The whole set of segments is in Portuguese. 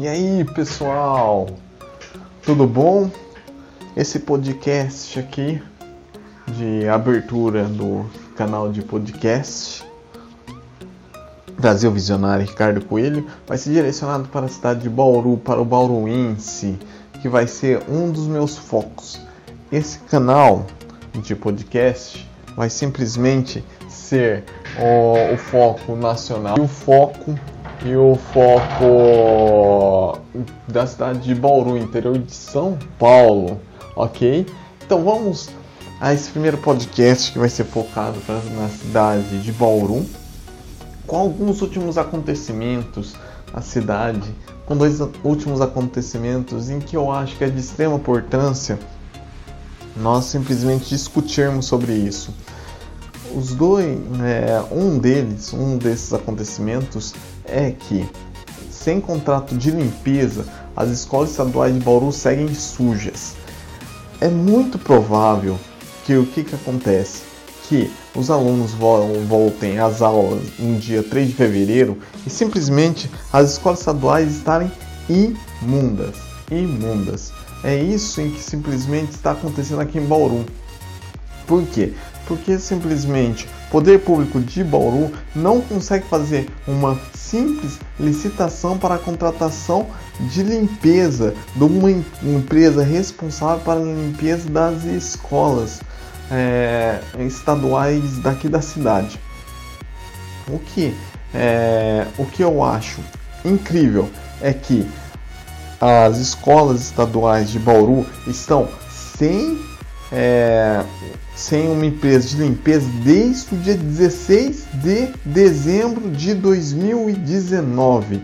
E aí, pessoal? Tudo bom? Esse podcast aqui de abertura do canal de podcast Brasil Visionário Ricardo Coelho vai ser direcionado para a cidade de Bauru, para o bauruense, que vai ser um dos meus focos. Esse canal de podcast vai simplesmente ser o, o foco nacional e o foco e o foco da cidade de Bauru, interior de São Paulo, ok? Então vamos a esse primeiro podcast que vai ser focado na cidade de Bauru, com alguns últimos acontecimentos na cidade, com dois últimos acontecimentos em que eu acho que é de extrema importância nós simplesmente discutirmos sobre isso. Os dois, é, um deles, um desses acontecimentos é que, sem contrato de limpeza, as escolas estaduais de Bauru seguem sujas. É muito provável que o que, que acontece? Que os alunos voltem às aulas no dia 3 de fevereiro e simplesmente as escolas estaduais estarem imundas. Imundas. É isso em que simplesmente está acontecendo aqui em Bauru. Por quê? Porque simplesmente poder público de Bauru não consegue fazer uma simples licitação para a contratação de limpeza de uma empresa responsável para a limpeza das escolas é, estaduais daqui da cidade. O que, é, o que eu acho incrível é que as escolas estaduais de Bauru estão sem, é, sem uma empresa de limpeza desde o dia 16 de dezembro de 2019.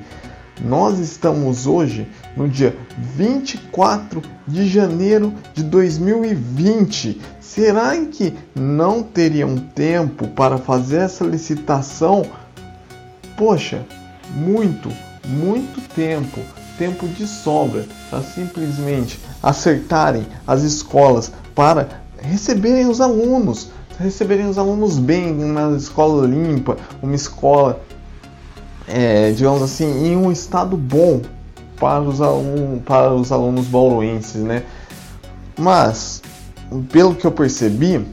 Nós estamos hoje no dia 24 de janeiro de 2020. Será que não teriam tempo para fazer essa licitação? Poxa, muito, muito tempo tempo de sobra para simplesmente acertarem as escolas para receberem os alunos, receberem os alunos bem, uma escola limpa, uma escola, é, digamos assim, em um estado bom para os, alunos, para os alunos bauruenses, né? Mas, pelo que eu percebi,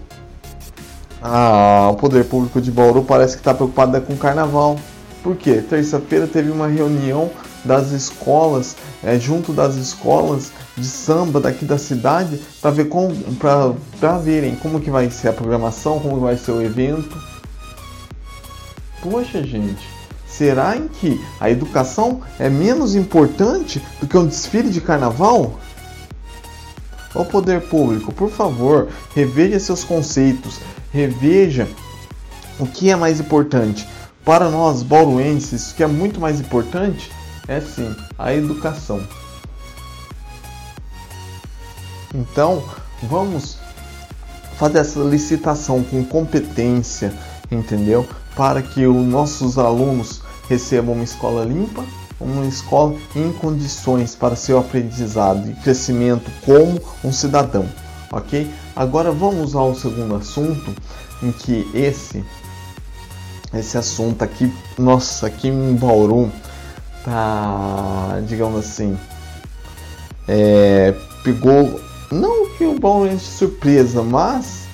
a, o poder público de Bauru parece que está preocupado com o carnaval. Por quê? Terça-feira teve uma reunião das escolas, é, junto das escolas de samba daqui da cidade, para ver como, para verem como que vai ser a programação, como vai ser o evento. Poxa, gente, será em que a educação é menos importante do que um desfile de carnaval? O poder público, por favor, reveja seus conceitos, reveja o que é mais importante. Para nós bauruenses, o que é muito mais importante é sim a educação. Então, vamos fazer essa licitação com competência, entendeu? Para que os nossos alunos recebam uma escola limpa, uma escola em condições para seu aprendizado e crescimento como um cidadão, ok? Agora vamos ao segundo assunto, em que esse esse assunto aqui, nossa, aqui em Bauru, tá, digamos assim, é, pegou não que o Bauruense de surpresa, mas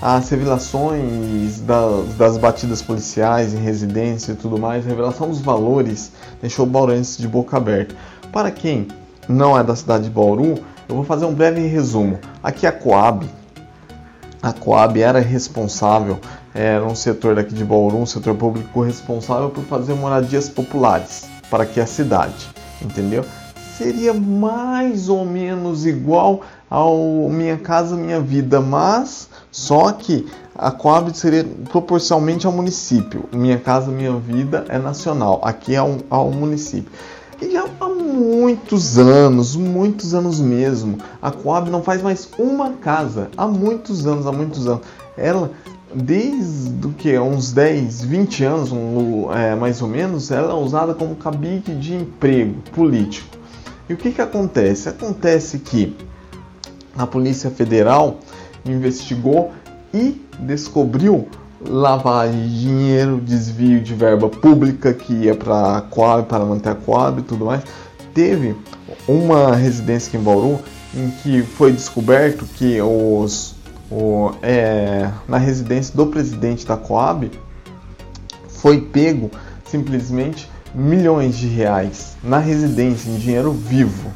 as revelações das, das, batidas policiais em residência e tudo mais, revelação dos valores, deixou o Bauruense de boca aberta. Para quem não é da cidade de Bauru, eu vou fazer um breve resumo. Aqui a Coab, a Coab era responsável, era um setor daqui de Bauru, um setor público responsável por fazer moradias populares para que a cidade, entendeu? Seria mais ou menos igual ao Minha Casa Minha Vida, mas só que a Coab seria proporcionalmente ao município. Minha Casa Minha Vida é nacional, aqui é um, ao município. E há muitos anos, muitos anos mesmo, a Coab não faz mais uma casa. Há muitos anos, há muitos anos. Ela desde que uns 10, 20 anos, um, é, mais ou menos, ela é usada como cabide de emprego político. E o que, que acontece? Acontece que a Polícia Federal investigou e descobriu lavagem de dinheiro, desvio de verba pública que ia para a Coab, para manter a Coab e tudo mais. teve uma residência aqui em Bauru em que foi descoberto que os o, é, na residência do presidente da Coab foi pego simplesmente milhões de reais na residência em dinheiro vivo.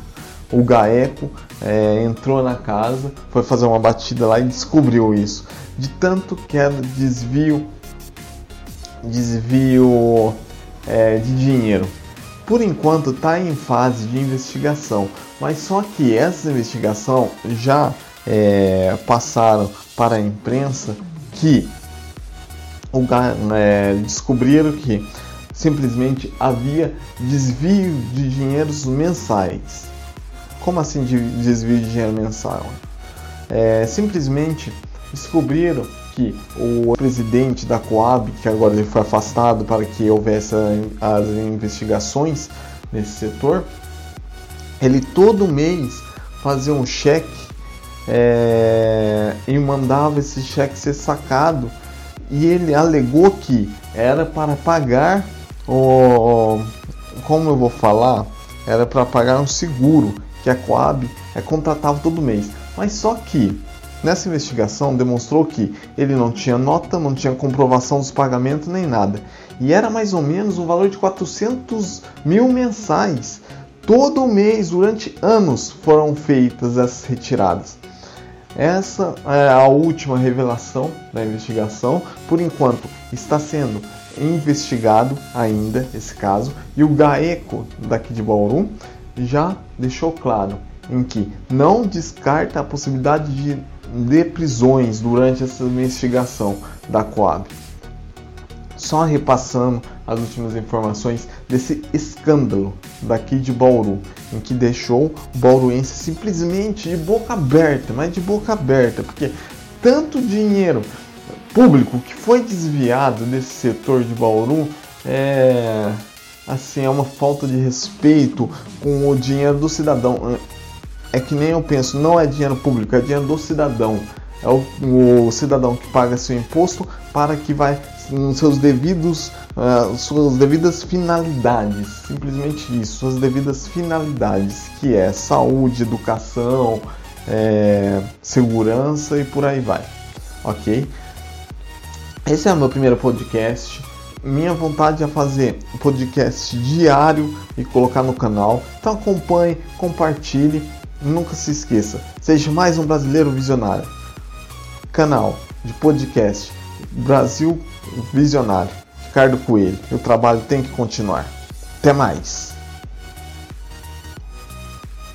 O GAECO é, entrou na casa, foi fazer uma batida lá e descobriu isso. De tanto que era desvio, desvio é, de dinheiro. Por enquanto está em fase de investigação, mas só que essa investigação já é, passaram para a imprensa que o, é, descobriram que simplesmente havia desvio de dinheiros mensais. Como assim de desvio de dinheiro mensal? É, simplesmente descobriram que o presidente da Coab, que agora ele foi afastado para que houvesse as investigações nesse setor, ele todo mês fazia um cheque é, e mandava esse cheque ser sacado e ele alegou que era para pagar o, como eu vou falar, era para pagar um seguro que a Coab é contratava todo mês. Mas só que nessa investigação demonstrou que ele não tinha nota, não tinha comprovação dos pagamentos nem nada. E era mais ou menos um valor de 400 mil mensais. Todo mês, durante anos, foram feitas essas retiradas. Essa é a última revelação da investigação. Por enquanto, está sendo investigado ainda esse caso e o GAECO daqui de Bauru já deixou claro em que não descarta a possibilidade de, de prisões durante essa investigação da Coab. Só repassando as últimas informações desse escândalo daqui de Bauru, em que deixou o bauruense simplesmente de boca aberta, mas de boca aberta, porque tanto dinheiro público que foi desviado desse setor de Bauru é assim é uma falta de respeito com o dinheiro do cidadão. É que nem eu penso, não é dinheiro público, é dinheiro do cidadão. É o, o cidadão que paga seu imposto para que vai nos seus devidos uh, suas devidas finalidades, simplesmente isso, suas devidas finalidades, que é saúde, educação, é, segurança e por aí vai, ok? Esse é o meu primeiro podcast. Minha vontade é fazer um podcast diário e colocar no canal. Então acompanhe, compartilhe, nunca se esqueça. Seja mais um brasileiro visionário. Canal de podcast Brasil Visionário. Ricardo Coelho. O trabalho tem que continuar. Até mais.